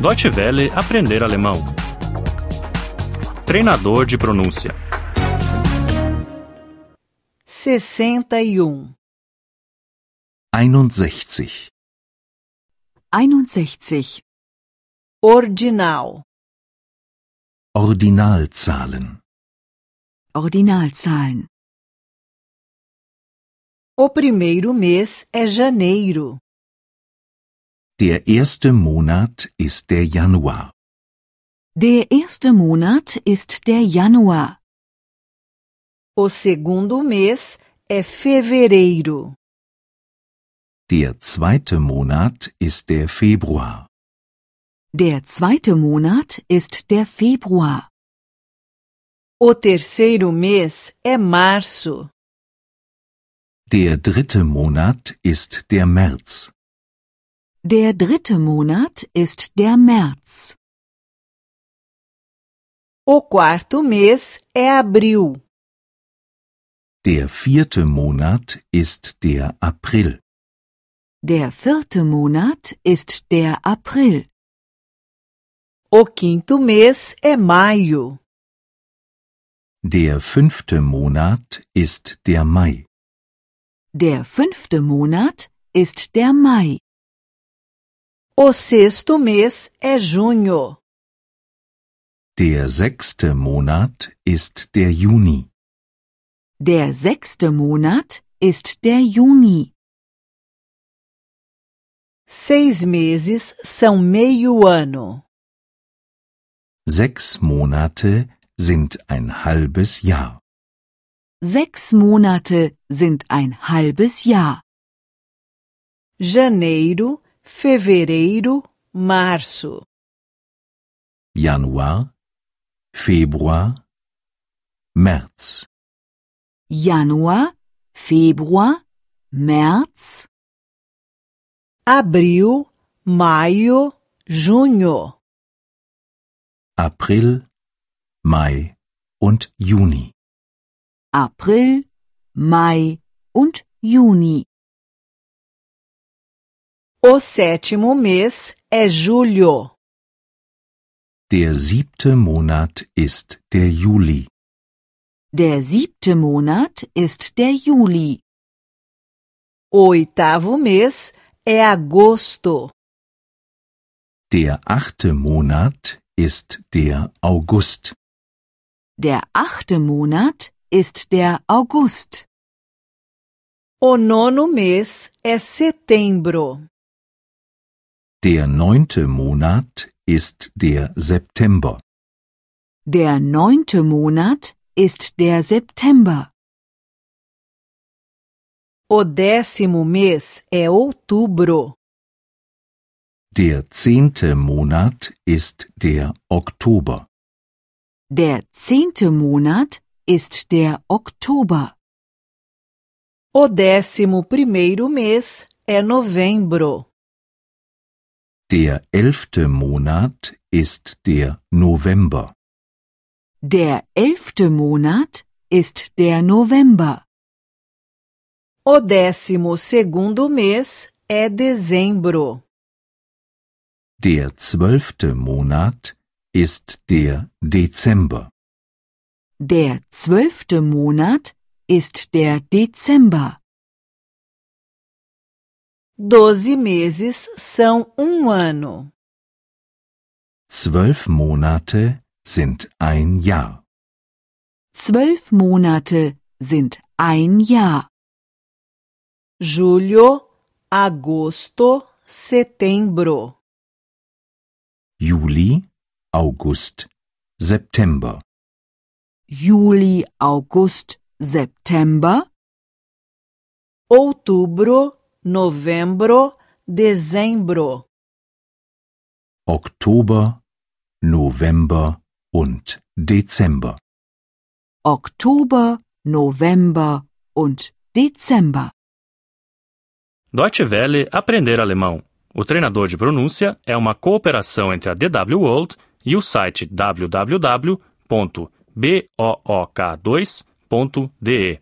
Deutsche Welle aprender alemão. Treinador de pronúncia. 61. 61. 61. Ordinal. Ordinalzahlen. Ordinalzahlen. O primeiro mês é janeiro. Der erste Monat ist der Januar. Der erste Monat ist der Januar. O segundo mês é fevereiro. Der zweite Monat ist der Februar. Der zweite Monat ist der Februar. O terceiro mês é março. Der dritte Monat ist der März. Der dritte Monat ist der März. O quarto mês é abril. Der vierte Monat ist der April. Der vierte Monat ist der April. O quinto mês é maio. Der fünfte Monat ist der Mai. Der fünfte Monat ist der Mai. O sexto mês é junho. Der sechste Monat ist der Juni. Der sechste Monat ist der Juni. Seis meses são meio ano. Sechs Monate sind ein halbes Jahr. Sechs Monate sind ein halbes Jahr. Janeiro, fevereiro, março. Januar, Februar, März. Januar, Februar, März, Abril, maio, junho. April, Mai und Juni. April, Mai und Juni. O sétimo mês é julho. Der siebte Monat ist der Juli. Der siebte Monat ist der Juli. O oitavo mês é agosto. Der achte Monat ist der August. Der achte Monat ist der August. O nono mês é setembro. Der neunte Monat ist der September. Der neunte Monat ist der September. O décimo mês é outubro. Der zehnte Monat ist der Oktober. Der zehnte Monat ist der Oktober. O décimo primeiro mês é novembro. Der elfte Monat ist der November. Der elfte Monat ist der November. O décimo segundo mês é dezembro. Der zwölfte Monat ist der Dezember. Der zwölfte Monat ist der Dezember. Doze meses são um ano. Zwölf Monate sind ein Jahr. Zwölf Monate sind ein Jahr. Julho, agosto, setembro. Juli, August, September. Juli, August, September, Outubro, novembro, dezembro. Oktober, November und Dezember. Oktober, November und Dezember. Deutsche Welle aprender alemão. O treinador de pronúncia é uma cooperação entre a DW World e o site www.book2.de.